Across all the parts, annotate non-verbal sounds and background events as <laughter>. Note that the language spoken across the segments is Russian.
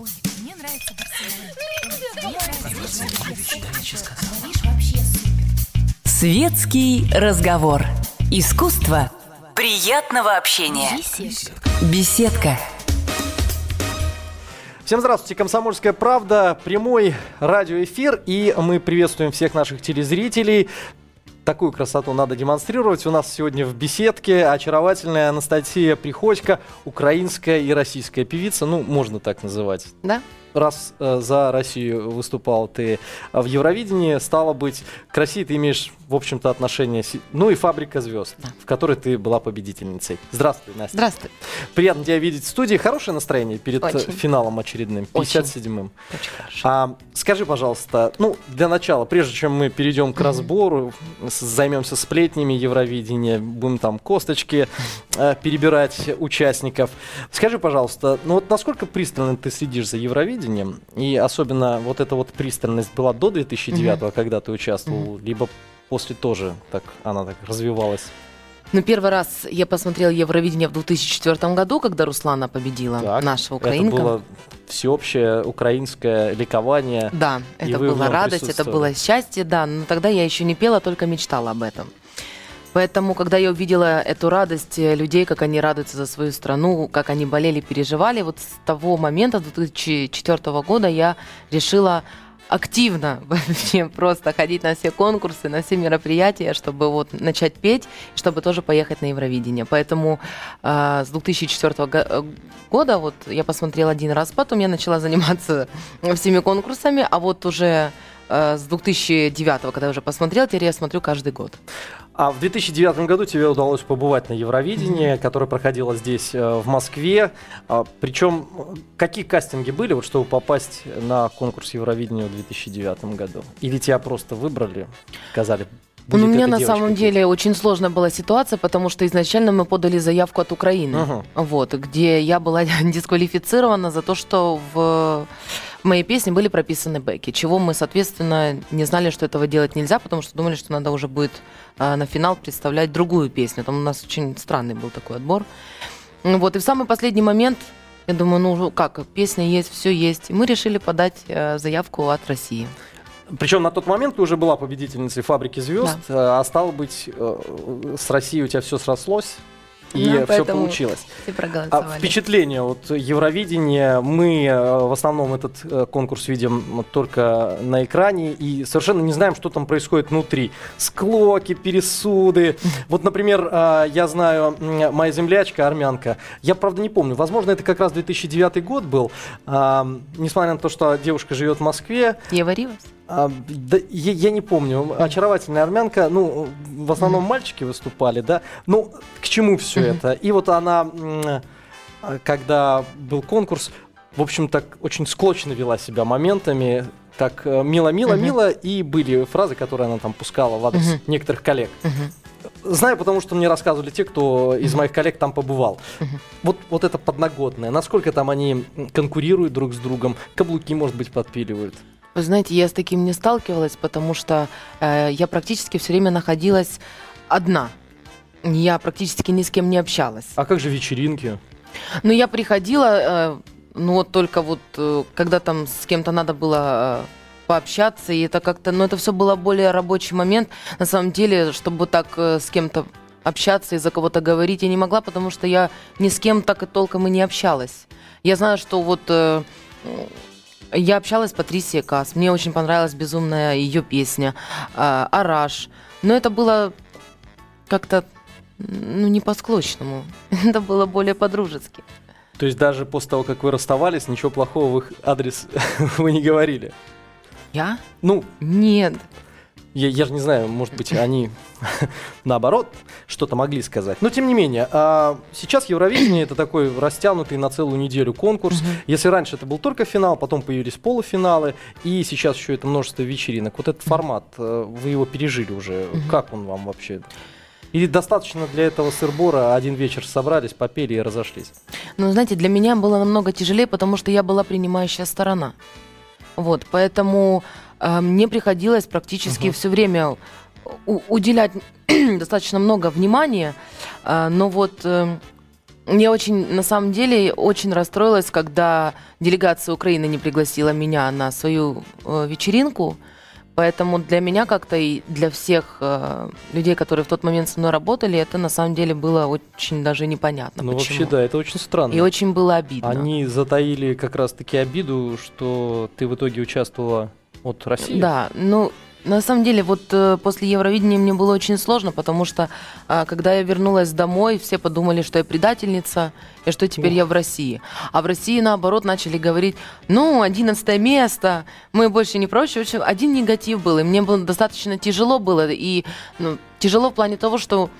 Ой, мне нравится Барселона. Супер. Светский разговор. Искусство приятного общения. Беседка. Беседка. Всем здравствуйте, Комсомольская правда, прямой радиоэфир, и мы приветствуем всех наших телезрителей. Такую красоту надо демонстрировать. У нас сегодня в беседке очаровательная Анастасия Приходько, украинская и российская певица, ну, можно так называть. Да? Раз э, за Россию выступал ты в Евровидении, стало быть, к России ты имеешь, в общем-то, отношение, ну и «Фабрика звезд», в которой ты была победительницей. Здравствуй, Настя. Здравствуй. Приятно тебя видеть в студии. Хорошее настроение перед э, Очень. финалом очередным, Очень. 57-м. Очень хорошо. А, скажи, пожалуйста, ну, для начала, прежде чем мы перейдем к разбору, с- займемся сплетнями Евровидения, будем там косточки э, перебирать участников. Скажи, пожалуйста, ну вот насколько пристально ты следишь за Евровидением? И особенно вот эта вот пристальность была до 2009 когда ты участвовал, либо после тоже так она так развивалась? Ну, первый раз я посмотрела Евровидение в 2004 году, когда Руслана победила, Так, наша украинка. Это было всеобщее украинское ликование. Да, это была радость, это было счастье, да. Но тогда я еще не пела, только мечтала об этом. Поэтому, когда я увидела эту радость э, людей, как они радуются за свою страну, как они болели, переживали, вот с того момента, 2004 года, я решила активно <laughs> вообще просто ходить на все конкурсы, на все мероприятия, чтобы вот начать петь, чтобы тоже поехать на Евровидение. Поэтому э, с 2004 го- э, года вот я посмотрела один раз, потом я начала <laughs> заниматься всеми конкурсами, а вот уже э, с 2009, когда я уже посмотрела, теперь я смотрю каждый год. А в 2009 году тебе удалось побывать на Евровидении, которое проходило здесь, э, в Москве. А, Причем, какие кастинги были, вот, чтобы попасть на конкурс Евровидения в 2009 году? Или тебя просто выбрали, сказали, будет у меня на девочка самом петь»? деле очень сложная была ситуация, потому что изначально мы подали заявку от Украины, Мгм. вот, где я была <laughs> дисквалифицирована за то, что в моей песне были прописаны бэки, чего мы, соответственно, не знали, что этого делать нельзя, потому что думали, что надо уже будет а, на финал представлять другую песню. Там у нас очень странный был такой отбор. Ну Вот, и в самый последний момент я думаю, ну как, песня есть, все есть. И мы решили подать э, заявку от России. Причем на тот момент ты уже была победительницей «Фабрики звезд», э, а стало быть, э, с Россией у тебя все срослось, и Да, все получилось. А впечатление от Евровидения. Мы э, в основном этот конкурс видим только на экране и совершенно не знаем, что там происходит внутри. Склоки, пересуды. Вот, например, я знаю, моя землячка, армянка, я, правда, не помню, возможно, это как раз 2009 год был. Несмотря на то, что девушка живет в Москве, Ева Ривас? А, да, я, я не помню. Очаровательная армянка. Ну, в основном мальчики выступали, да. Ну, к чему все это? И вот она, когда был конкурс, в общем, так очень склочно вела себя моментами. Так э, мило-мило-мило, и были фразы, которые она там пускала в адрес некоторых коллег. Знаю, потому что мне рассказывали те, кто из моих коллег там побывал. Вот, вот это подноготное. Насколько там они конкурируют друг с другом, каблуки, может быть, подпиливают. Вы знаете, я с таким не сталкивалась, потому что э, я практически все время находилась одна. Я практически ни с кем не общалась. А как же вечеринки? Но я приходила, э, ну вот только вот, э, когда там с кем-то надо было э, пообщаться, и это как-то, ну это все было более рабочий момент. На самом деле, чтобы так э, с кем-то общаться и за кого-то говорить, я не могла, потому что я ни с кем так и толком и не общалась. Я знаю, что вот э, я общалась с Патрисией Кас, мне очень понравилась безумная ее песня э, «Араш». Но это было как-то, ну, не по-склочному. <laughs> Это было более по-дружески. То есть даже после того, как вы расставались, ничего плохого в их адрес <laughs> вы не говорили? Я? Ну, Нет. Я, я же не знаю, может быть, они <laughs> наоборот что-то могли сказать. Но тем не менее, а, сейчас Евровидение это такой растянутый на целую неделю конкурс. Если раньше это был только финал, потом появились полуфиналы, и сейчас еще это множество вечеринок. Вот этот формат, э, вы его пережили уже. Как он вам вообще? Или достаточно для этого сырбора один вечер собрались, попели и разошлись? Ну, знаете, для меня было намного тяжелее, потому что я была принимающая сторона. Вот, поэтому мне приходилось практически все время уделять <clears throat> достаточно много внимания, э, но вот э, Я очень, на самом деле, очень расстроилась, когда делегация Украины не пригласила меня на свою э, вечеринку. Поэтому для меня как-то и для всех э, людей, которые в тот момент со мной работали, это на самом деле было очень даже непонятно. Ну, почему. вообще, да, это очень странно. И очень было обидно. Они затаили как раз-таки обиду, что ты в итоге участвовала от России. Да, ну, на самом деле, вот э, после Евровидения мне было очень сложно, потому что а, когда я вернулась домой, все подумали, что я предательница, и что теперь Ух. я в России. А в России, наоборот, начали говорить, ну, одиннадцатое место, мы больше не прочее. В общем, один негатив был, и мне было достаточно тяжело было, и ну, тяжело в плане того, что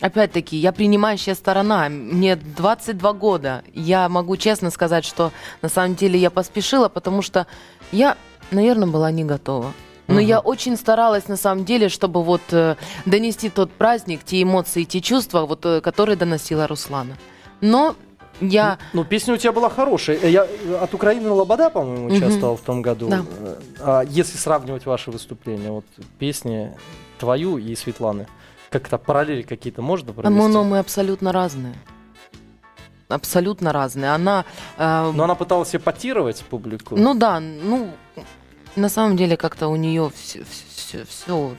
Опять-таки, я принимающая сторона, мне 22 года. Я могу честно сказать, что на самом деле я поспешила, потому что я, наверное, была не готова. Но Мгм. я очень старалась на самом деле, чтобы вот э, донести тот праздник, те эмоции, те чувства, вот, э, которые доносила Руслана. Но я... Ну, песня у тебя была хорошая. Э, Я э, от Украины Лобода, по-моему, участвовал в том году. Да. Э, А если сравнивать ваши выступления, вот песни твою и Светланы, как-то параллели какие-то можно провести? Но, но мы абсолютно разные. Абсолютно разные. Она... э, Но она пыталась эпатировать публику. Ну да, ну, на самом деле как-то у нее все, все, все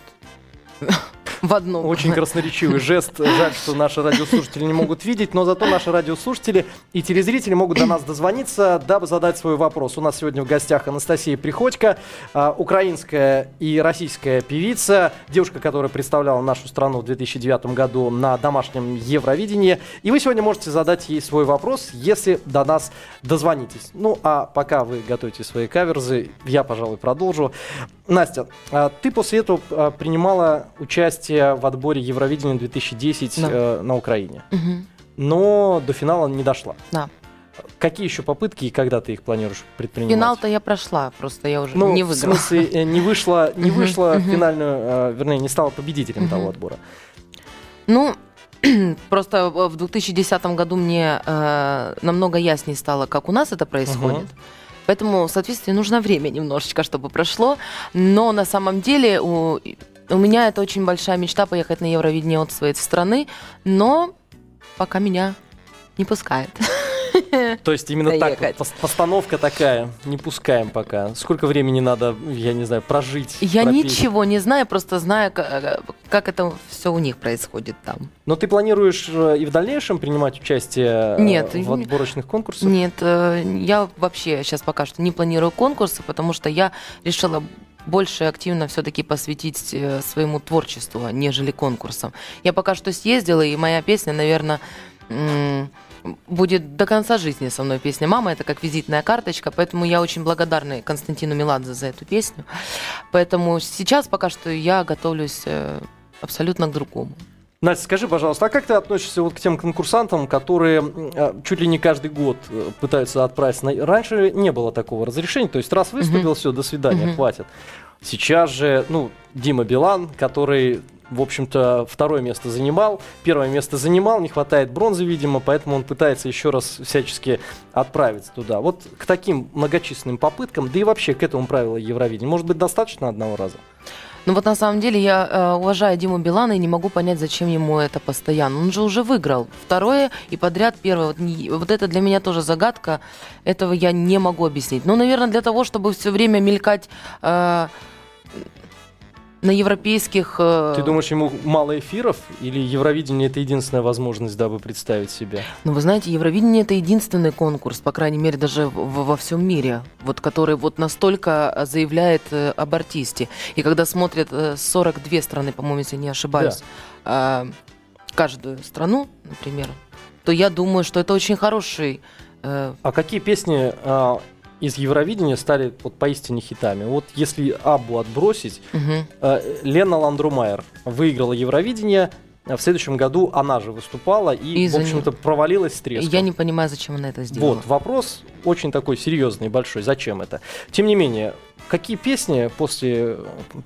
в одном. Очень красноречивый жест. Жаль, что наши радиослушатели не могут видеть, но зато наши радиослушатели и телезрители могут до нас дозвониться, дабы задать свой вопрос. У нас сегодня в гостях Анастасия Приходько, а, украинская и российская певица, девушка, которая представляла нашу страну в 2009 году на домашнем Евровидении. И вы сегодня можете задать ей свой вопрос, если до нас дозвонитесь. Ну, а пока вы готовите свои каверзы, я, пожалуй, продолжу. Настя, а ты после этого а, принимала участие в отборе Евровидения 2010 Да. э, на Украине, Мгм, но до финала не дошла. Да. Какие еще попытки и когда ты их планируешь предпринимать? Финал-то я прошла, просто я уже ну, не в выиграла. смысле, э, не вышла, не вышла в финальную, э, вернее, не стала победителем того отбора. Ну, <clears throat> просто в в 2010 году мне э, намного яснее стало, как у нас это происходит. Поэтому, соответственно, нужно время немножечко, чтобы прошло. Но на самом деле у, у меня это очень большая мечта поехать на Евровидение от своей страны, но пока меня не пускает. <laughs> То есть именно так, Доехать. вот, пос- постановка такая, не пускаем пока. Сколько времени надо, я не знаю, прожить? Я пропеть? ничего не знаю, просто знаю, ка- как это все у них происходит там. Но ты планируешь э, и в дальнейшем принимать участие э, Нет, в отборочных конкурсах? Нет, э, я вообще сейчас пока что не планирую конкурсы, потому что я решила больше активно все-таки посвятить э, своему творчеству, нежели конкурсам. Я пока что съездила, и моя песня, наверное, будет до конца жизни со мной песня «Мама». Это как визитная карточка, поэтому я очень благодарна Константину Меладзе за эту песню. Поэтому сейчас пока что я готовлюсь э, абсолютно к другому. Настя, скажи, пожалуйста, а как ты относишься вот к тем конкурсантам, которые э, чуть ли не каждый год э, пытаются отправиться на... Раньше не было такого разрешения, то есть раз выступил, все, до свидания, Мгм. хватит. Сейчас же, ну, Дима Билан, который, в общем-то, второе место занимал, первое место занимал, не хватает бронзы, видимо, поэтому он пытается еще раз всячески отправиться туда. Вот к таким многочисленным попыткам, да и вообще к этому правилу Евровидения, может быть, достаточно одного раза? Ну вот на самом деле я э, уважаю Диму Билана и не могу понять, зачем ему это постоянно. Он же уже выиграл второе и подряд первое. Вот, не- вот это для меня тоже загадка. Этого я не могу объяснить. Ну, наверное, для того, чтобы все время мелькать э, на европейских... э, Ты думаешь, ему мало эфиров или Евровидение это единственная возможность, дабы представить себя? Ну, вы знаете, Евровидение это единственный конкурс, по крайней мере, даже в- во всем мире, вот который вот настолько э, заявляет э, об артисте. И когда смотрят э, 42 страны, по-моему, если не ошибаюсь, э, каждую страну, например, то я думаю, что это очень хороший. э, А какие песни а, из Евровидения стали вот поистине хитами? Вот если Абу отбросить, а, Лена Ландрумайер выиграла Евровидение, а в следующем году она же выступала и, И в общем-то, провалилась с треском. Я не понимаю, зачем она это сделала. Вот, вопрос очень такой серьезный, большой. Зачем это? Тем не менее, какие песни после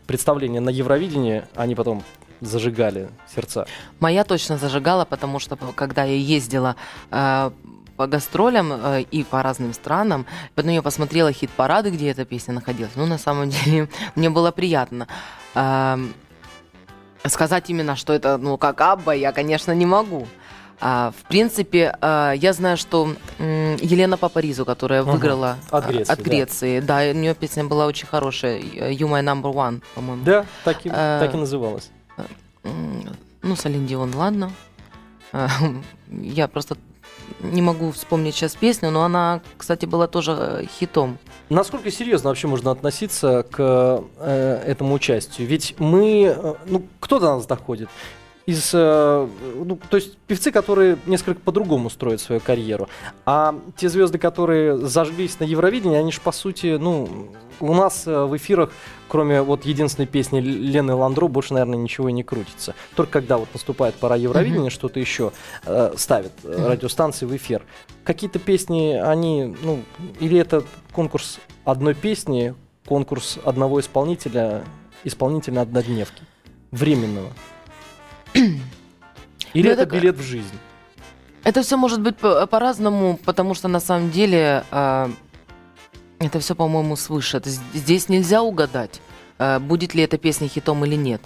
представления на Евровидении они потом зажигали сердца? Моя точно зажигала, потому что когда я ездила э, по гастролям э, и по разным странам, потом я посмотрела хит-парады, где эта песня находилась. Ну, на самом <laughs> деле, мне было приятно. Эм, сказать именно, что это, ну, как Абба, я, конечно, не могу. А, в принципе, а, я знаю, что м, Елена Папаризу, которая Ага. выиграла От а, Греции, от да. Греции, да, у нее песня была очень хорошая, You My Number One, по-моему. Да, так и, Э, так и называлось. М, Ну, Салин Дион, ладно. А, <laughs> Я просто не могу вспомнить сейчас песню, но она, кстати, была тоже э, хитом. Насколько серьезно вообще можно относиться к э, этому участию? Ведь мы, э, ну, кто до нас доходит? Из, э, ну, то есть певцы, которые несколько по-другому строят свою карьеру. А те звезды, которые зажглись на Евровидении, они же, по сути, ну, у нас э, в эфирах, кроме вот единственной песни Лены Ландро, больше, наверное, ничего и не крутится. Только когда вот наступает пора Евровидения, что-то еще э, ставят Мгм. радиостанции в эфир. Какие-то песни, они, ну, или это конкурс одной песни, конкурс одного исполнителя, исполнителя однодневки, временного. Или Ну, это билет в жизнь. Это все может быть по- по-разному, потому что на самом деле а, это все, по-моему, свыше. Это здесь нельзя угадать, а, будет ли эта песня хитом или нет.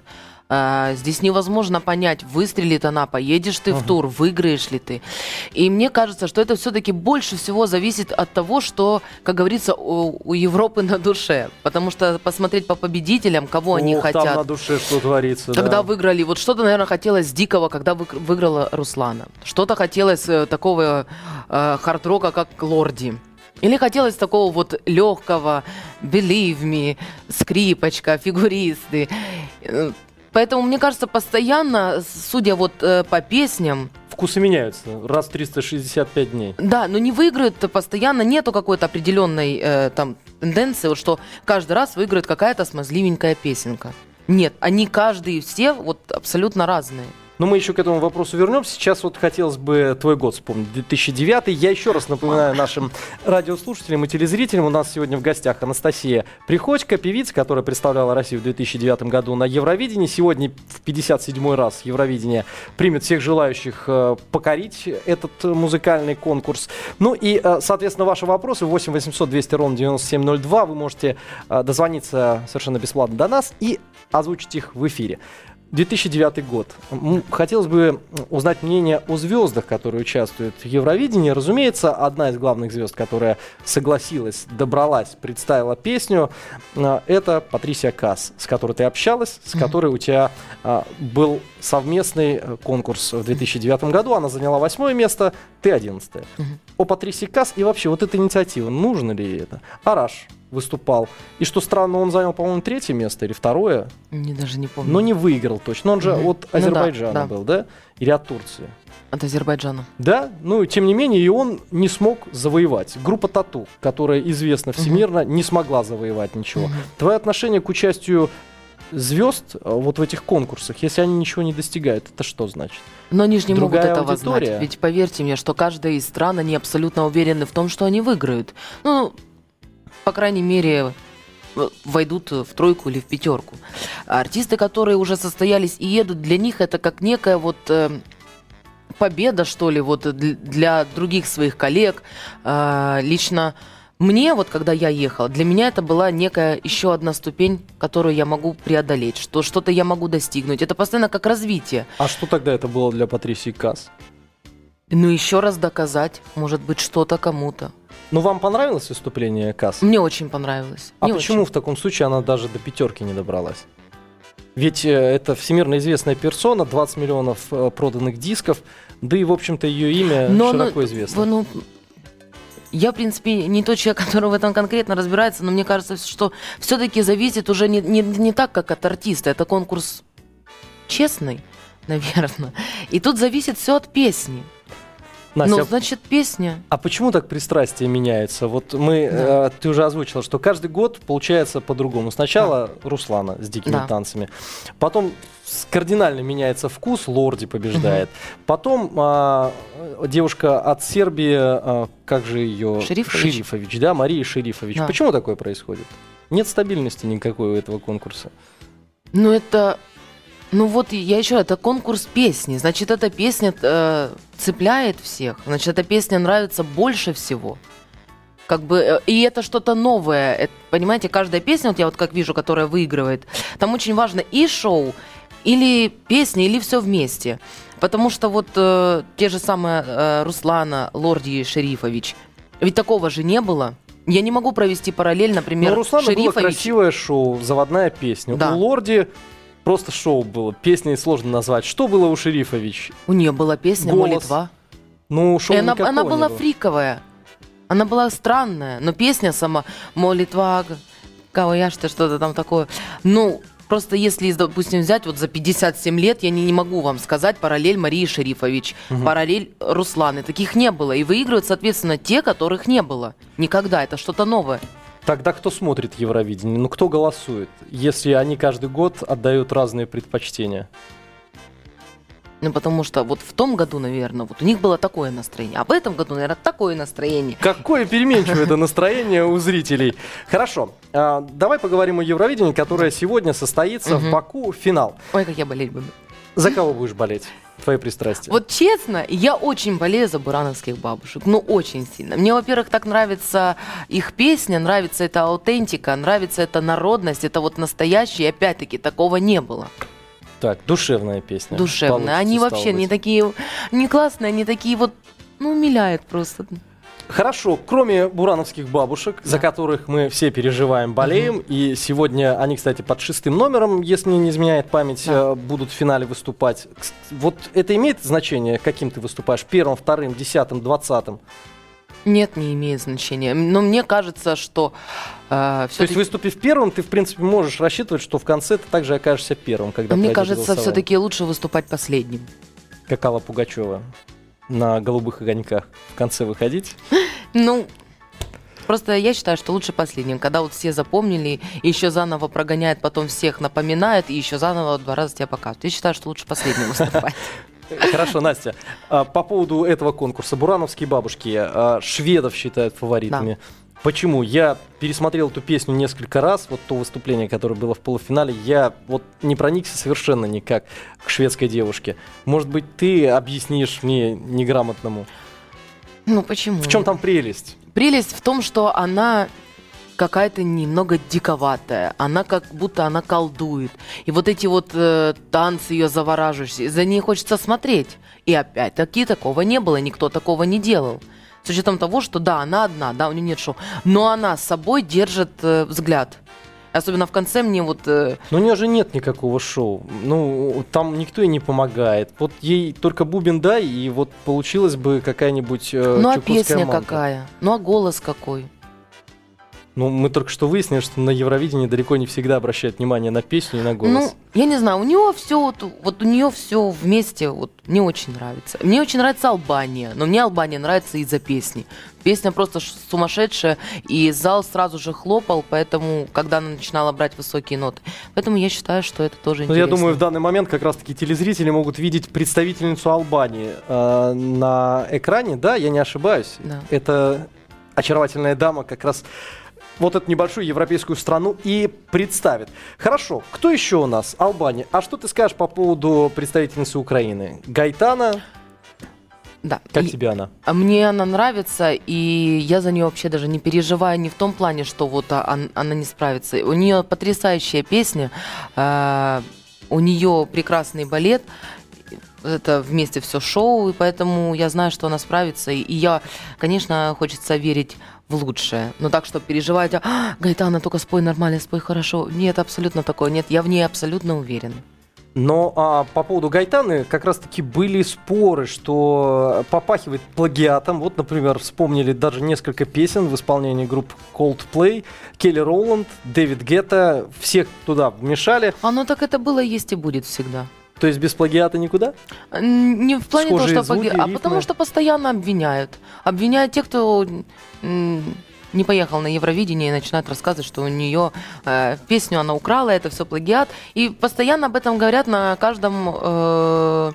А, Здесь невозможно понять, выстрелит она, поедешь ты в Ага. тур, выиграешь ли ты. И мне кажется, что это все-таки больше всего зависит от того, что, как говорится, у, у Европы на душе. Потому что посмотреть по победителям, кого они Ох, хотят. там на душе что творится. Когда да. выиграли, вот что-то, наверное, хотелось дикого, когда вы- выиграла Руслана. Что-то хотелось э, такого э, хард-рока, как Лорди. Или хотелось такого вот легкого, Believe Me, скрипочка, фигуристы. Поэтому, мне кажется, постоянно, судя вот э, по песням, Вкусы меняются раз в 365 дней. да, но не выиграют постоянно, нету какой-то определенной э, там тенденции, вот что каждый раз выиграет какая-то смазливенькая песенка. Нет, они каждый все вот абсолютно разные. Но мы еще к этому вопросу вернемся. Сейчас вот хотелось бы твой год вспомнить, 2009. Я еще раз напоминаю нашим радиослушателям и телезрителям. У нас сегодня в гостях Анастасия Приходько, певица, которая представляла Россию в 2009 году на Евровидении. Сегодня в 57-й раз Евровидение примет всех желающих э, покорить этот музыкальный конкурс. Ну и, э, соответственно, ваши вопросы 8 800 200 ровно 9702. Вы можете э, дозвониться совершенно бесплатно до нас и озвучить их в эфире. 2009 год. Хотелось бы узнать мнение о звездах, которые участвуют в Евровидении. Разумеется, одна из главных звезд, которая согласилась, добралась, представила песню, а, это Патрисия Касс, с которой ты общалась, с которой у тебя а, был совместный э, конкурс в 2009 году. Она заняла восьмое место, ты одиннадцатое. О Патрисии Касс и вообще вот эта инициатива, нужно ли это? Араш выступал. И что странно, он занял, по-моему, третье место или второе. Не даже не помню. Но не выиграл точно. Но он же Мгм. от Ну да, Азербайджана да. был, да? Или от Турции. От Азербайджана. Да, ну, тем не менее, и он не смог завоевать. Группа Тату, которая известна всемирно, не смогла завоевать ничего. Мгм. Твое отношение к участию звезд э, вот в этих конкурсах, если они ничего не достигают, это что значит? Но они же не Другая могут этого аудитория. знать. Ведь поверьте мне, что каждая из стран, они абсолютно уверены в том, что они выиграют. Ну, по крайней мере, в- войдут в тройку или в пятерку. Артисты, которые уже состоялись и едут, для них это как некая вот э, победа, что ли, вот дл- для других своих коллег. Лично мне, вот когда я ехала, для меня это была некая еще одна ступень, которую я могу преодолеть, что что-то я могу достигнуть. Это постоянно как развитие. А что тогда это было для Патрисии Касс? Ну, еще раз доказать, может быть, что-то кому-то. Ну, вам понравилось выступление Касс? Мне очень понравилось. А Мне почему очень. в таком случае она даже до пятерки не добралась? Ведь э, это всемирно известная персона, 20 миллионов э, проданных дисков, да и, в общем-то, ее имя Но, ну, широко известно. Ну, я, в принципе, не тот человек, <laughs> который в этом конкретно разбирается, но мне кажется, что все-таки зависит уже не, не, не так, как от артиста. Это конкурс честный, <laughs> наверное. И тут зависит все от песни. Настя, ну, значит, песня. а почему так пристрастие меняется? Вот мы, Да. э, ты уже озвучила, что каждый год получается по-другому. Сначала Руслана с дикими Да. танцами, потом кардинально меняется вкус, Лорди побеждает. Потом а, э, девушка от Сербии, а, как же ее? Шерифович. Шерифович, да, Мария Шерифович. Да. Почему такое происходит? Нет стабильности никакой у этого конкурса. Ну, это... Ну вот, я еще это конкурс песни. Значит, эта песня э, цепляет всех. Значит, эта песня нравится больше всего. Как бы, э, и это что-то новое. Это, понимаете, каждая песня, вот я вот как вижу, которая выигрывает, там очень важно и шоу, или песня, или все вместе. Потому что вот э, те же самые э, Руслана Лорди Шерифович, ведь такого же не было. Я не могу провести параллель, например, Ну, у Руслана было Шерифович. красивое шоу, заводная песня. Да. У Лорди просто шоу было, песней сложно назвать. Что было у Шерифович? У нее была песня Голос. «Молитва». Ну, шоу И она, она была было. фриковая. Она была странная, но песня сама «Молитва», кого я что что-то там такое. Ну, просто если, допустим, взять вот за 57 лет, я не, не могу вам сказать параллель Марии Шерифович, параллель Русланы. Таких не было. И выигрывают, соответственно, те, которых не было. Никогда. Это что-то новое. Тогда кто смотрит Евровидение? Ну, кто голосует, если они каждый год отдают разные предпочтения? Ну, потому что вот в том году, наверное, вот у них было такое настроение. А в этом году, наверное, такое настроение. Какое переменчивое это настроение у зрителей. Хорошо, а, давай поговорим о Евровидении, которое сегодня состоится в. Баку, финал. Ой, как я болеть буду. За кого будешь болеть? Твои пристрастия. Вот честно, я очень болею за бурановских бабушек. Ну, очень сильно. Мне, во-первых, так нравится их песня, нравится эта аутентика, нравится эта народность, это вот настоящее. Опять-таки, такого не было. Так, душевная песня. Получится, Они вообще не быть. такие, не классные, они такие вот, ну, умиляют просто. Хорошо, кроме бурановских бабушек, за Да. которых мы все переживаем, болеем, и сегодня они, кстати, под шестым номером, если не изменяет память, Да. э, будут в финале выступать. Вот это имеет значение, каким ты выступаешь? Первым, вторым, десятым, двадцатым? Нет, не имеет значения. Но мне кажется, что э, То есть, выступив первым, ты, в принципе, можешь рассчитывать, что в конце ты также окажешься первым, когда Мне кажется, все-таки лучше выступать последним. Как Алла Пугачева на голубых огоньках в конце выходить. <laughs> Ну, просто я считаю, что лучше последним, когда вот все запомнили, и еще заново прогоняет, потом всех напоминает, и еще заново два раза тебя показывают. Я считаю, что лучше последним выступать. <laughs> Хорошо, Настя. а, По поводу этого конкурса. Бурановские бабушки а, шведов считают фаворитами. Почему? Я пересмотрел эту песню несколько раз, вот то выступление, которое было в полуфинале, я вот не проникся совершенно никак к шведской девушке. Может быть, ты объяснишь мне неграмотному, Ну почему? в чем там прелесть? Прелесть в том, что она какая-то немного диковатая. Она как будто она колдует. И вот эти вот э, танцы ее завораживающие, за ней хочется смотреть. И опять-таки такого не было, никто такого не делал. С учетом того, что да, она одна, да, у нее нет шоу, но она с собой держит э, взгляд. Особенно в конце мне вот... э, Но у нее же нет никакого шоу. Ну, там никто ей не помогает. Вот ей только бубен дай, и вот получилась бы какая-нибудь э, ну а песня манка. какая? Ну а голос какой? Ну, мы только что выяснили, что на Евровидении далеко не всегда обращают внимание на песню и на голос. Ну, я не знаю, у нее все вот, вот у нее все вместе вот мне очень нравится. Мне очень нравится Албания, но мне Албания нравится из-за песни. Песня просто сумасшедшая, и зал сразу же хлопал, поэтому, когда она начинала брать высокие ноты. Поэтому я считаю, что это тоже Ну, я интересно. думаю, в данный момент как раз-таки телезрители могут видеть представительницу Албании э, на экране. Да, я не ошибаюсь. Да. Это очаровательная дама как раз вот эту небольшую европейскую страну и представит. Хорошо, кто еще у нас? Албания. А что ты скажешь по поводу представительницы Украины? Гайтана, Да. как И- тебе она? Мне она нравится, и я за нее вообще даже не переживаю не в том плане, что вот а, он- она не справится. У нее потрясающая песня, э, у нее прекрасный балет, это вместе все шоу, и поэтому я знаю, что она справится. И я, конечно, хочется верить в лучшее. Но так, что переживать, а, Гайтана, только спой нормально, спой хорошо. Нет, абсолютно такое нет. Я в ней абсолютно уверена. Но а, по поводу Гайтаны как раз-таки были споры, что попахивает плагиатом. Вот, например, вспомнили даже несколько песен в исполнении групп Coldplay, Келли Роланд, Дэвид Гетта. Всех туда вмешали. Оно так это было, есть и будет всегда. То есть без плагиата никуда? Не в плане того, Схожие что звуки, а ритмы. потому что постоянно обвиняют. Обвиняют тех, кто м, не поехал на Евровидение и начинают рассказывать, что у нее э, песню она украла, это все плагиат. И постоянно об этом говорят на каждом э,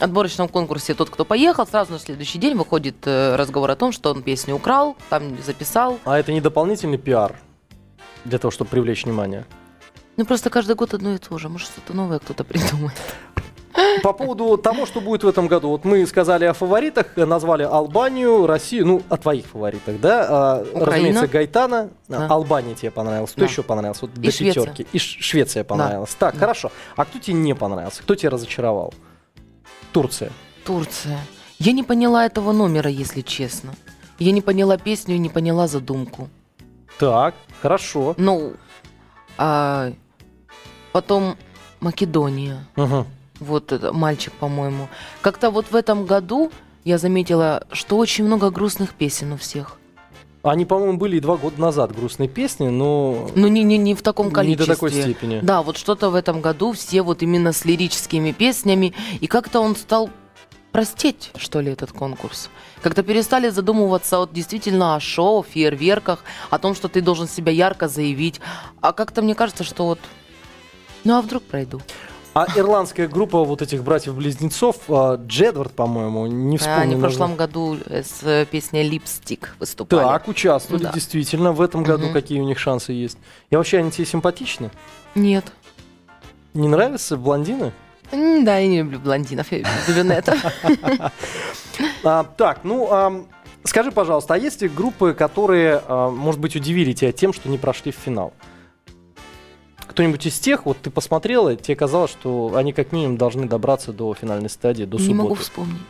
отборочном конкурсе. Тот, кто поехал, сразу на следующий день выходит э, разговор о том, что он песню украл, там записал. А это не дополнительный пиар для того, чтобы привлечь внимание? Ну просто каждый год одно и то же. Может, что-то новое кто-то придумает. По поводу того, что будет в этом году. Вот мы сказали о фаворитах, назвали Албанию, Россию, ну, о твоих фаворитах, да? А, Украина. Разумеется, Гайтана, Да. Албания тебе понравилась. Кто Да. еще понравился? Вот И до Швеция. пятерки. И Швеция понравилась. Так, Да. хорошо. А кто тебе не понравился? Кто тебя разочаровал? Турция. Турция. Я не поняла этого номера, если честно. Я не поняла песню и не поняла задумку. Так, хорошо. Ну, а потом Македония. Мгм. Вот это мальчик, по-моему. Как-то вот в этом году я заметила, что очень много грустных песен у всех. Они, по-моему, были и два года назад грустные песни, но Ну, не, не, не в таком не количестве. до такой степени. Да, вот что-то в этом году все вот именно с лирическими песнями. И как-то он стал простеть, что ли, этот конкурс. Как-то перестали задумываться вот действительно о шоу, фейерверках, о том, что ты должен себя ярко заявить. А как-то мне кажется, что вот... Ну, а вдруг пройду? А ирландская группа вот этих братьев-близнецов, а, Джедвард, по-моему, не вспомню. Они в прошлом году э, с э, песней «Липстик» выступали. Так, участвовали, Да. действительно. В этом году Мгм. какие у них шансы есть? И вообще, они тебе симпатичны? Нет. Не нравятся блондины? Да, я не люблю блондинов, я люблю брюнетов. <laughs> А, так, ну, скажи, пожалуйста, а есть ли группы, которые, а, может быть, удивили тебя тем, что не прошли в финал? Кто-нибудь из тех, вот ты посмотрела, тебе казалось, что они как минимум должны добраться до финальной стадии, до Не субботы. могу вспомнить.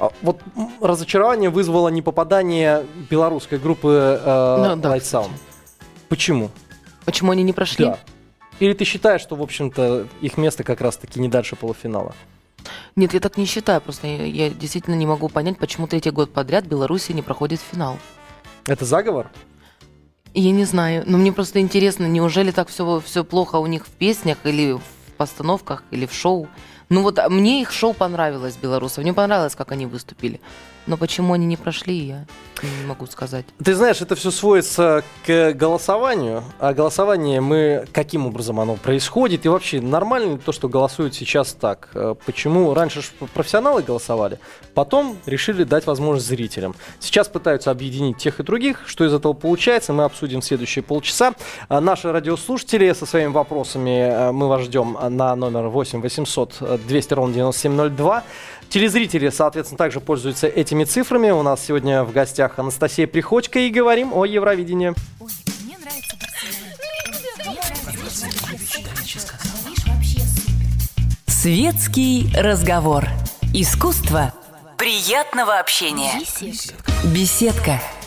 А, Вот разочарование вызвало непопадание белорусской группы э, Ну да, Light кстати. Sound. Почему? Почему они не прошли? Да. Или ты считаешь, что, в общем-то, их место как раз-таки не дальше полуфинала? Нет, я так не считаю. Просто я, я действительно не могу понять, почему третий год подряд Беларусь не проходит финал. Это заговор? Я не знаю, но мне просто интересно, неужели так все, все плохо у них в песнях или в постановках или в шоу? Ну вот а мне их шоу понравилось, белорусов. Мне понравилось, как они выступили. Но почему они не прошли, я не могу сказать. Ты знаешь, это все сводится к голосованию. А голосование мы каким образом оно происходит? И вообще, нормально ли то, что голосуют сейчас так? Э, Почему раньше профессионалы голосовали, потом решили дать возможность зрителям. Сейчас пытаются объединить тех и других. Что из этого получается, мы обсудим в следующие полчаса. А Наши радиослушатели со своими вопросами э, мы вас ждем на номер 8 800 200 ровно 9702. Телезрители, соответственно, также пользуются этими цифрами. У нас сегодня в гостях Анастасия Приходько и говорим о Евровидении. Светский разговор. Искусство приятного общения. Беседка. Беседка.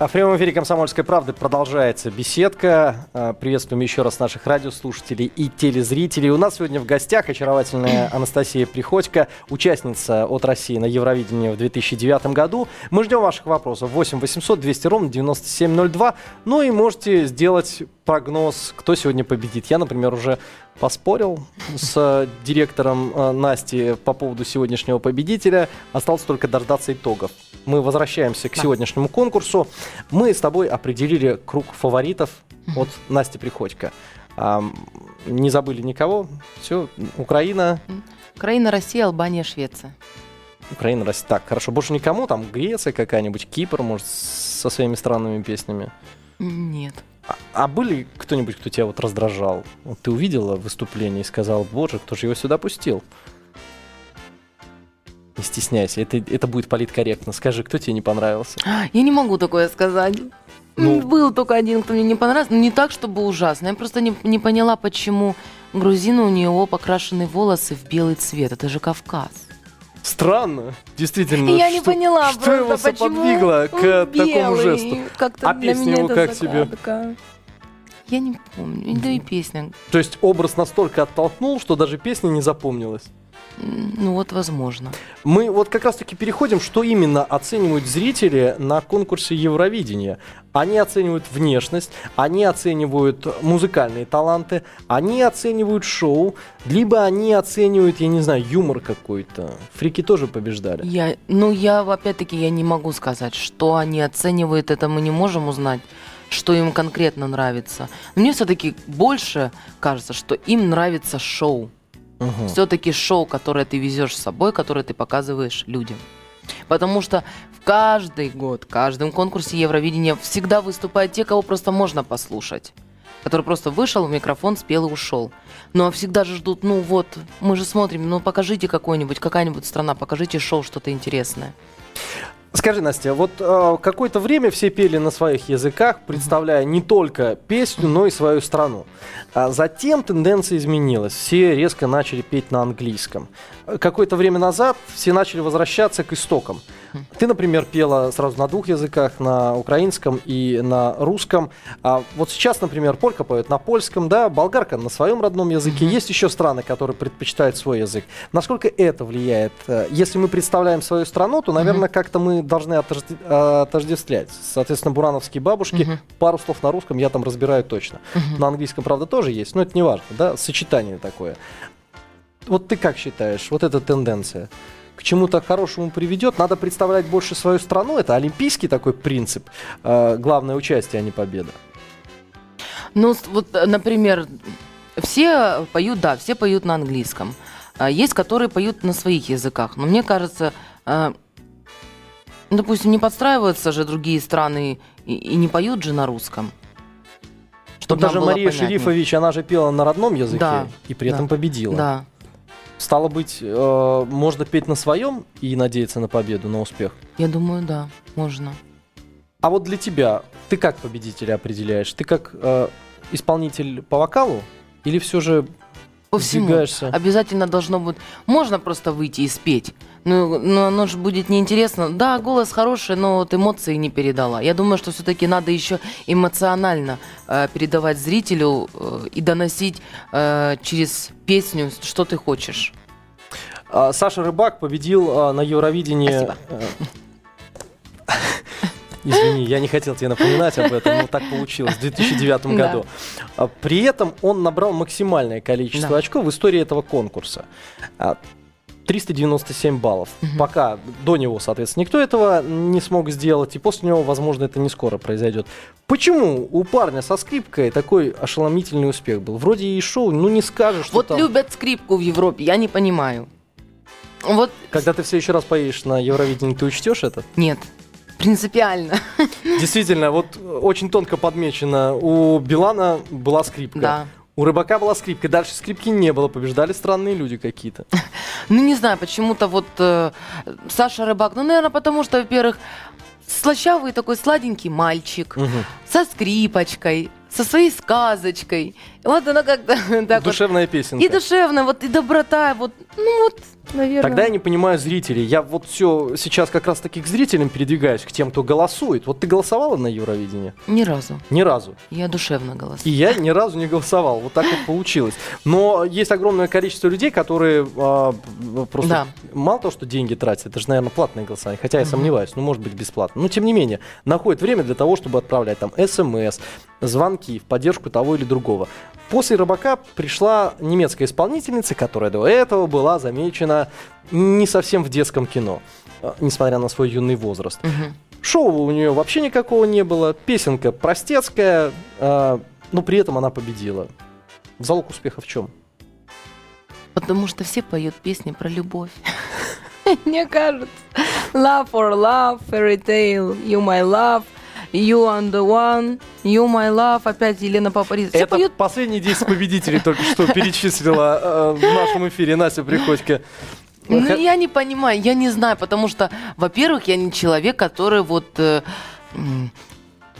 А в прямом эфире «Комсомольской правды» продолжается беседка. А, Приветствуем еще раз наших радиослушателей и телезрителей. У нас сегодня в гостях очаровательная <clears throat> Анастасия Приходько, участница от России на Евровидении в 2009 году. Мы ждем ваших вопросов. 8 800 200 ровно 9702. Ну и можете сделать прогноз, кто сегодня победит. Я, например, уже поспорил с э, директором э, Насти по поводу сегодняшнего победителя. Осталось только дождаться итогов. Мы возвращаемся к Да. сегодняшнему конкурсу. Мы с тобой определили круг фаворитов от Насти Приходько. Не забыли никого. Все, Украина, Украина, Россия, Албания, Швеция. Украина, Россия. Так, хорошо. Больше никому. Там Греция какая-нибудь, Кипр, может, со своими странными песнями. Нет. А, а были кто-нибудь, кто тебя вот раздражал? Вот ты увидела выступление и сказала, боже, кто же его сюда пустил? Не стесняйся, это, это будет политкорректно. Скажи, кто тебе не понравился? Я не могу такое сказать. Ну. Был только один, кто мне не понравился. но Не так, чтобы ужасно. Я просто не, не поняла, почему грузина у него покрашены волосы в белый цвет. Это же Кавказ. Странно, действительно. я не что- поняла Что просто, его почему сподвигло к он такому белый. жесту? Как-то А песня его как тебе? загадка. Я не помню. Да и песня. То есть образ настолько оттолкнул, что даже песня не запомнилась. Ну вот, возможно. Мы вот как раз-таки переходим, что именно оценивают зрители на конкурсе Евровидения. Они оценивают внешность, они оценивают музыкальные таланты, они оценивают шоу, либо они оценивают, я не знаю, юмор какой-то. Фрики тоже побеждали. Я, ну, я, опять-таки, я не могу сказать, что они оценивают, это мы не можем узнать, что им конкретно нравится. Но мне все-таки больше кажется, что им нравится шоу. Мгм. Все-таки шоу, которое ты везешь с собой, которое ты показываешь людям. Потому что в каждый год, в каждом конкурсе Евровидения всегда выступают те, кого просто можно послушать. Который просто вышел в микрофон, спел и ушел. Ну а всегда же ждут, ну вот, мы же смотрим, ну покажите какой-нибудь, какая-нибудь страна, покажите шоу, что-то интересное. Скажи, Настя, вот э, какое-то время все пели на своих языках, представляя не только песню, но и свою страну. А затем тенденция изменилась. Все резко начали петь на английском. Э, Какое-то время назад все начали возвращаться к истокам. Ты, например, пела сразу на двух языках, на украинском и на русском. А вот сейчас, например, полька поет на польском, да, болгарка на своем родном языке. Есть еще страны, которые предпочитают свой язык. Насколько это влияет? Э, Если мы представляем свою страну, то, наверное, как-то мы должны отожде- отождествлять. Соответственно, бурановские бабушки, пару слов на русском я там разбираю точно. На английском, правда, тоже есть, но это не важно, да, сочетание такое. Вот ты как считаешь, вот эта тенденция? К чему-то хорошему приведет. Надо представлять больше свою страну. Это олимпийский такой принцип. Э, главное участие, а не победа. Ну, вот, э, например, все поют, да, все поют на английском. А Есть, которые поют на своих языках. Но мне кажется, э, допустим, не подстраиваются же другие страны и, и не поют же на русском. Нам даже Мария понятнее. Шерифович, она же пела на родном языке Да, и при этом да, победила. Да. Стало быть, э, можно петь на своем и надеяться на победу, на успех. Я думаю, да, можно. А вот для тебя, ты как победителя определяешь? Ты как э, исполнитель по вокалу или все же По всему. сдвигаешься? Обязательно должно быть. Можно просто выйти и спеть. Но, но оно же будет неинтересно. Да, голос хороший, но вот эмоции не передала. Я думаю, что все-таки надо еще эмоционально э, передавать зрителю э, и доносить э, через песню, что ты хочешь. А, Саша Рыбак победил а, на Евровидении. Спасибо. Извини, я не хотел тебе напоминать об этом, но так получилось в 2009 Да. году. А, При этом он набрал максимальное количество Да. очков в истории этого конкурса. А, 397 баллов. Пока до него, соответственно, никто этого не смог сделать, и после него, возможно, это не скоро произойдет. Почему у парня со скрипкой такой ошеломительный успех был? Вроде и шоу, ну не скажешь, что Вот там... любят скрипку в Европе, я не понимаю. Вот Когда ты в следующий раз поедешь на Евровидение, ты учтешь это? нет. Принципиально. <laughs> Действительно, вот очень тонко подмечено. У Билана была скрипка. Да. У Рыбака была скрипка. Дальше скрипки не было. Побеждали странные люди какие-то. <laughs> Ну, не знаю, почему-то вот э, Саша Рыбак, ну, наверное, потому что, во-первых, слащавый такой сладенький мальчик, Мгм. со скрипочкой, со своей сказочкой. Вот она как-то <laughs> так вот. Душевная песенка. И душевно, вот, и доброта, вот, ну вот, наверное. Тогда я не понимаю зрителей. Я вот все сейчас как раз таки к зрителям передвигаюсь, к тем, кто голосует. Вот ты голосовала на Евровидении? Ни разу. Ни разу. Я душевно И голосую. я ни разу не голосовал. Вот так вот получилось. Но есть огромное количество людей, которые а, просто Да. мало того, что деньги тратят, это же, наверное, платное голосование. Хотя я сомневаюсь, ну, может быть, бесплатно. Но, тем не менее, находят время для того, чтобы отправлять там смс, звонки в поддержку того или другого. После Рыбака пришла немецкая исполнительница, которая до этого была замечена не совсем в детском кино, а, несмотря на свой юный возраст. Мгм. Шоу у нее вообще никакого не было. Песенка простецкая, а, но при этом она победила. Залог успеха в чем? Потому что все поют песни про любовь. <laughs> Мне кажется. Love for love, fairy tale, you my love, you are the one, you my love. Опять Елена Папариза. Все Это поют последние 10 победителей только что перечислила э, в нашем эфире Настя Приходько. Ну, я не понимаю, я не знаю, потому что, во-первых, я не человек, который вот э,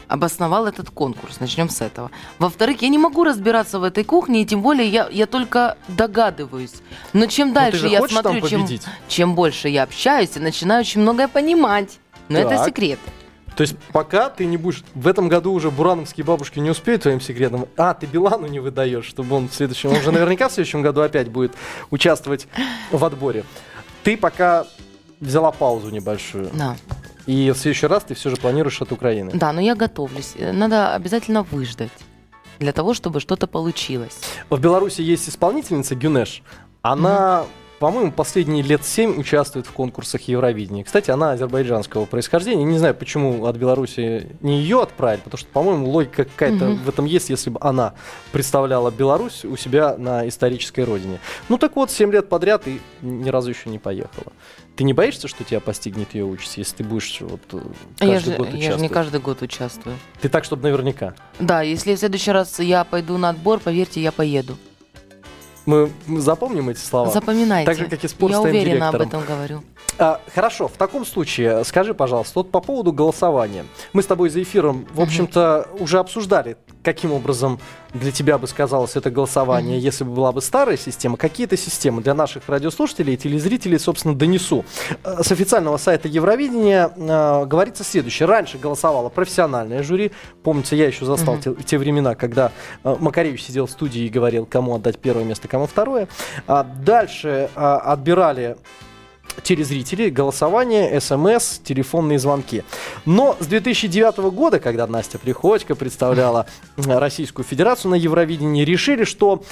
обосновал этот конкурс. Начнем с этого. Во-вторых, я не могу разбираться в этой кухне, и тем более я, я только догадываюсь. Но чем дальше же я смотрю, чем, чем больше я общаюсь, я начинаю очень многое понимать. Но это Так. секрет. То есть пока ты не будешь... В этом году уже бурановские бабушки не успеют твоим секретом. А, ты Билану не выдаешь, чтобы он в следующем... Он же наверняка в следующем году опять будет участвовать в отборе. Ты пока взяла паузу небольшую. Да. И в следующий раз ты все же планируешь от Украины. да, но я готовлюсь. Надо обязательно выждать для того, чтобы что-то получилось. В Беларуси есть исполнительница Гюнеш. Она, по-моему, последние лет семь участвует в конкурсах Евровидения. Кстати, она азербайджанского происхождения. Не знаю, почему от Беларуси не ее отправили, потому что, по-моему, логика какая-то Мгм. в этом есть, если бы она представляла Беларусь у себя на исторической родине. Ну так вот, семь лет подряд и ни разу еще не поехала. Ты не боишься, что тебя постигнет ее участь, если ты будешь вот, э, А я каждый же, год я же участвовать? не каждый год участвую. Ты так, чтобы наверняка. Да, если в следующий раз я пойду на отбор, поверьте, я поеду. Мы запомним эти слова? Запоминайте. Так же, как и спор Я с уверена об этом говорю. А, хорошо, в таком случае скажи, пожалуйста, вот по поводу голосования. Мы с тобой за эфиром, в общем-то, уже обсуждали, каким образом для тебя бы сказалось это голосование, если бы была бы старая система. Какие-то системы для наших радиослушателей и телезрителей, собственно, донесу. Э, С официального сайта Евровидения э, говорится следующее. Раньше голосовало профессиональное жюри. Помните, я еще застал Мгм. те, те времена, когда э, Макаревич сидел в студии и говорил, кому отдать первое место, кому второе. А дальше э, отбирали телезрители, голосование, смс, телефонные звонки. Но с 2009 года, когда Настя Приходько представляла э, Российскую Федерацию на Евровидении, решили, что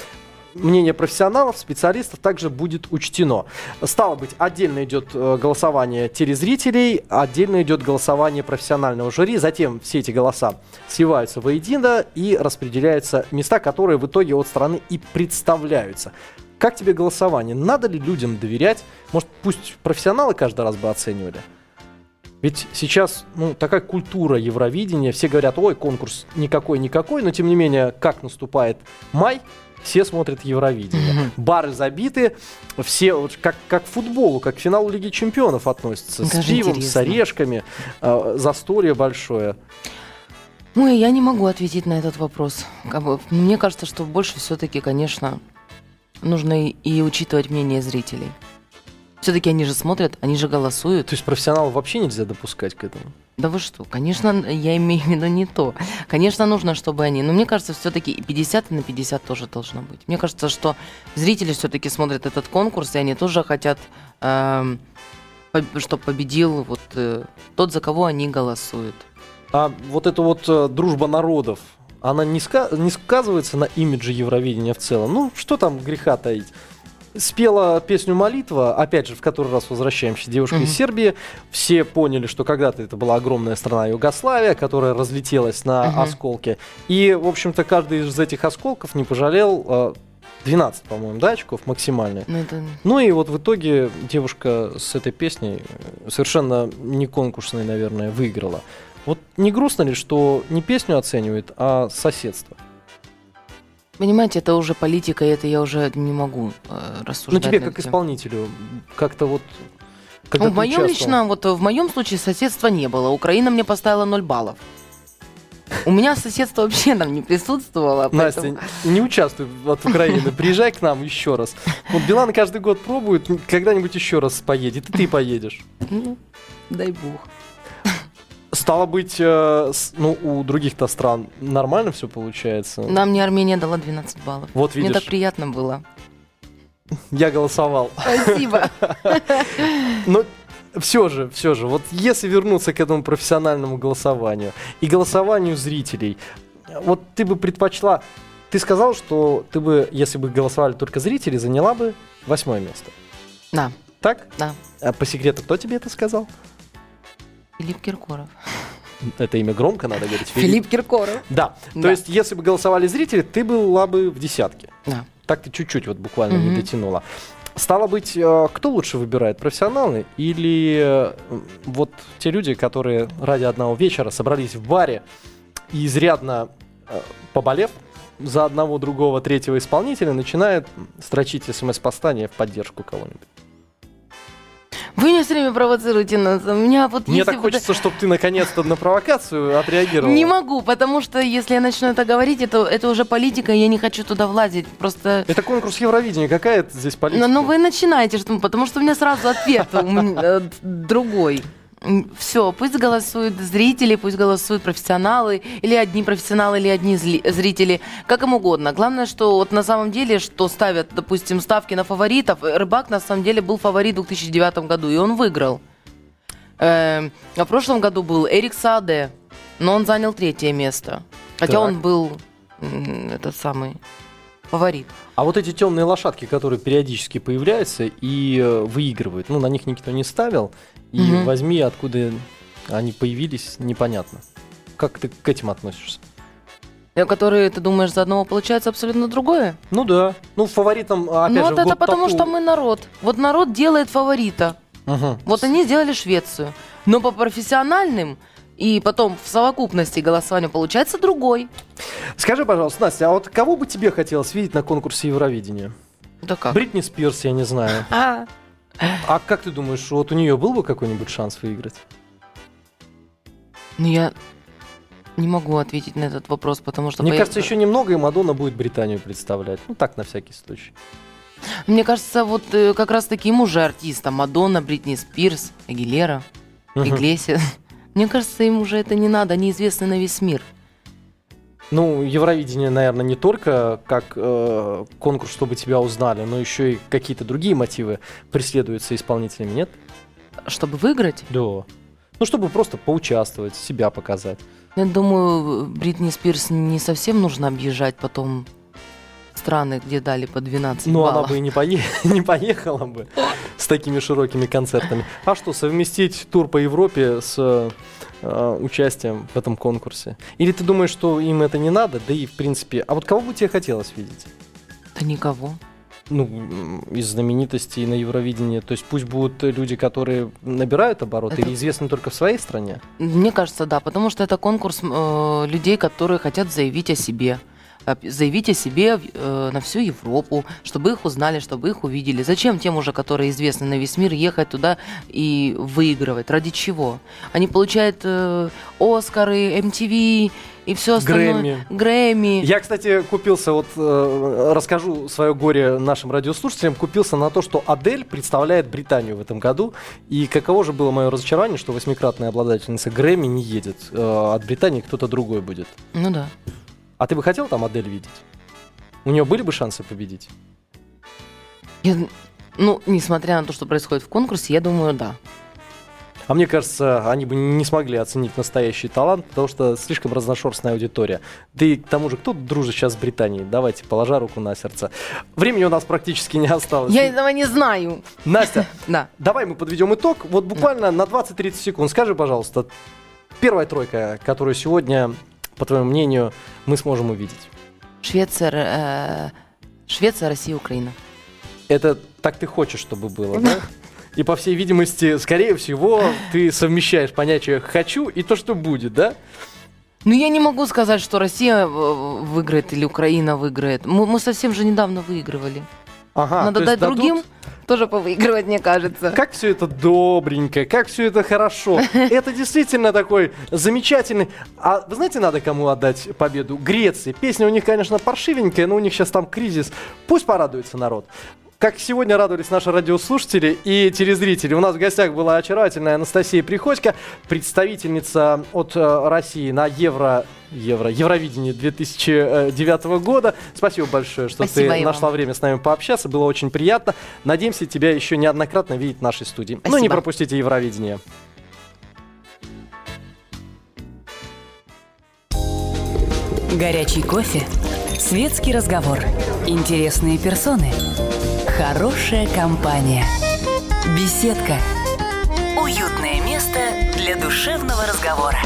мнение профессионалов, специалистов также будет учтено. Стало быть, отдельно идет э, голосование телезрителей, отдельно идет голосование профессионального жюри, затем все эти голоса сливаются воедино и распределяются места, которые в итоге от страны и представляются. Как тебе голосование? Надо ли людям доверять? Может, пусть профессионалы каждый раз бы оценивали? Ведь сейчас ну, такая культура Евровидения, все говорят, ой, конкурс никакой-никакой, но тем не менее, как наступает май, все смотрят Евровидение. Бары забиты, все вот как, как к футболу, как к финалу Лиги Чемпионов относятся. С Даже пивом, с интересно. орешками, э, застолье большое. Ой, я не могу ответить на этот вопрос. Мне кажется, что больше все-таки, конечно, нужно и, учитывать мнение зрителей. Все-таки они же смотрят, они же голосуют. То есть профессионалов вообще нельзя допускать к этому. Да вы что, конечно, я имею в виду не то. Конечно, нужно, чтобы они... Но мне кажется, все-таки 50 на 50 тоже должно быть. Мне кажется, что зрители все-таки смотрят этот конкурс, и они тоже хотят, чтобы победил вот э, тот, за кого они голосуют. А вот эта вот э, дружба народов, она не, ска- не сказывается на имидже Евровидения в целом? Ну, что там греха таить? Спела песню «Молитва», опять же, в который раз возвращаемся, девушка Мгм. из Сербии. Все поняли, что когда-то это была огромная страна Югославия, которая разлетелась на Мгм. осколки. И, в общем-то, каждый из этих осколков не пожалел э, 12, по-моему, да, очков максимальные. Ну, это... Ну и вот в итоге девушка с этой песней, э, совершенно не конкурсной, наверное, выиграла. Вот не грустно ли, что не песню оценивает, а соседство? Понимаете, это уже политика, и это я уже не могу э, Ну рассуждать. тебе над как этим. исполнителю как-то вот... когда Ну, в моем лично, вот в моем случае соседства не было. Украина мне поставила 0 баллов. У меня соседство вообще там не присутствовало. Настя, поэтому- не участвуй от Украины, приезжай к нам еще раз. Вот Билан каждый год пробует, когда-нибудь еще раз поедет, и ты поедешь. Ну, дай бог. Стало быть, э, с- ну, у других-то стран нормально все получается. Нам не Армения дала 12 баллов. Вот Мне видишь, так приятно было. я голосовал. Спасибо. <laughs> Но все же, все же, вот если вернуться к этому профессиональному голосованию и голосованию зрителей, вот ты бы предпочла, ты сказал, что ты бы, если бы голосовали только зрители, заняла бы восьмое место. Да, Так? да. А по секрету, кто тебе это сказал? Филипп Киркоров. Это имя громко надо говорить. Филипп Киркоров. Да. То Да. есть, если бы голосовали зрители, ты была бы в десятке. Да. Так ты чуть-чуть вот буквально не Мгм. дотянула. Стало быть, э, кто лучше выбирает, профессионалы или э, вот те люди, которые ради одного вечера собрались в баре и изрядно э, поболев за одного, другого, третьего исполнителя, начинают строчить смс-послания в поддержку кого-нибудь. Вы меня все время провоцируете нас. У меня вот Мне если так бы- хочется, чтобы ты наконец-то на провокацию отреагировал. Не могу, потому что если я начну это говорить, это, это уже политика, и я не хочу туда влазить. Просто... Это конкурс Евровидения, какая это здесь политика? Ну, ну, вы начинаете, что, потому что у меня сразу ответ э, другой. Все, пусть голосуют зрители, пусть голосуют профессионалы, или одни профессионалы, или одни зрители, как им угодно. Главное, что вот на самом деле, что ставят, допустим, ставки на фаворитов, э, Рыбак на самом деле был фаворит в 2009 году, и он выиграл. Эм, а в прошлом году был Эрик Саде, но он занял третье место. Хотя Так. он был этот самый фаворит. А вот эти темные лошадки, которые периодически появляются и э, выигрывают, ну, на них никто не ставил, и Мгм. возьми, откуда они появились, непонятно. Как ты к этим относишься? Э, Которые, ты думаешь, за одного получается абсолютно другое? Ну да. Ну, фаворитом, а, опять ну же, вот в это потому, тату- что мы народ. Вот народ делает фаворита. Мгм. Вот они сделали Швецию. Но по профессиональным и потом в совокупности голосования получается другой. Скажи, пожалуйста, Настя, а вот кого бы тебе хотелось видеть на конкурсе Евровидения? Да как? Бритни Спирс, я не знаю. А, А как ты думаешь, вот у нее был бы какой-нибудь шанс выиграть? ну я не могу ответить на этот вопрос, потому что... Мне по- кажется, еще немного, и Мадонна будет Британию представлять. Ну, так, на всякий случай. Мне кажется, вот э, как раз таким уже артистам. Мадонна, Бритни Спирс, Агилера, Мгм. Иглесиас. Мне кажется, им уже это не надо, они известны на весь мир. Ну, Евровидение, наверное, не только как э, конкурс, чтобы тебя узнали, но еще и какие-то другие мотивы преследуются исполнителями, нет? Чтобы выиграть, Да. Ну, чтобы просто поучаствовать, себя показать. я думаю, Бритни Спирс не совсем нужно объезжать потом страны, где дали по 12 Ну, она баллов. бы и не, пое- <laughs> не поехала бы с такими широкими концертами. А что, совместить тур по Европе с э, участием в этом конкурсе? Или ты думаешь, что им это не надо? Да и, в принципе... А вот кого бы тебе хотелось видеть? Да никого. ну, из знаменитостей на Евровидении. То есть пусть будут люди, которые набирают обороты Это- или известны только в своей стране. Мне кажется, да, потому что это конкурс э, людей, которые хотят заявить о себе. Заявить о себе э, на всю Европу, чтобы их узнали, чтобы их увидели. Зачем тем уже, которые известны на весь мир, ехать туда и выигрывать? Ради чего? Они получают э, Оскары, MTV и все остальное. Грэмми. Грэмми. Я, кстати, купился, вот э, расскажу свое горе нашим радиослушателям, купился на то, что Адель представляет Британию в этом году. И каково же было мое разочарование, что восьмикратная обладательница Грэмми не едет. Э, от Британии кто-то другой будет. Ну да. А ты бы хотел там Адель видеть? У нее были бы шансы победить? Я- ну, несмотря на то, что происходит в конкурсе, я думаю, да. А мне кажется, они бы не смогли оценить настоящий талант, потому что слишком разношерстная аудитория. Да и к тому же, кто дружит сейчас с Британией? Давайте, положа руку на сердце. Времени у нас практически не осталось. Я этого не знаю. Настя, <laughs> Да. давай мы подведем итог. Вот буквально на 20-30 секунд. Скажи, пожалуйста, первая тройка, которую сегодня, по твоему мнению, мы сможем увидеть. Швеция, э, Швеция, Россия, Украина. Это так ты хочешь, чтобы было, да? И, по всей видимости, скорее всего, ты совмещаешь понятие «хочу» и то, что будет, да? Ну, я не могу сказать, что Россия э, выиграет или Украина выиграет. Мы, мы совсем же недавно выигрывали. Ага, Надо дать дадут- другим тоже повыигрывать, мне кажется. Как все это добренько, как все это хорошо. Это действительно такой замечательный. А вы знаете, надо кому отдать победу? Греции. Песня у них, конечно, паршивенькая, но у них сейчас там кризис. Пусть порадуется народ. Как сегодня радовались наши радиослушатели и телезрители. У нас в гостях была очаровательная Анастасия Приходько, представительница от э, России на Евро... Евро, Евровидении 2009 года. Спасибо большое, что Спасибо ты и нашла время с нами пообщаться. Было очень приятно. Надеемся тебя еще неоднократно видеть в нашей студии. Ну, не Спасибо. пропустите Евровидение. Горячий кофе, светский разговор, интересные персоны, хорошая компания, беседка, уютное место для душевного разговора.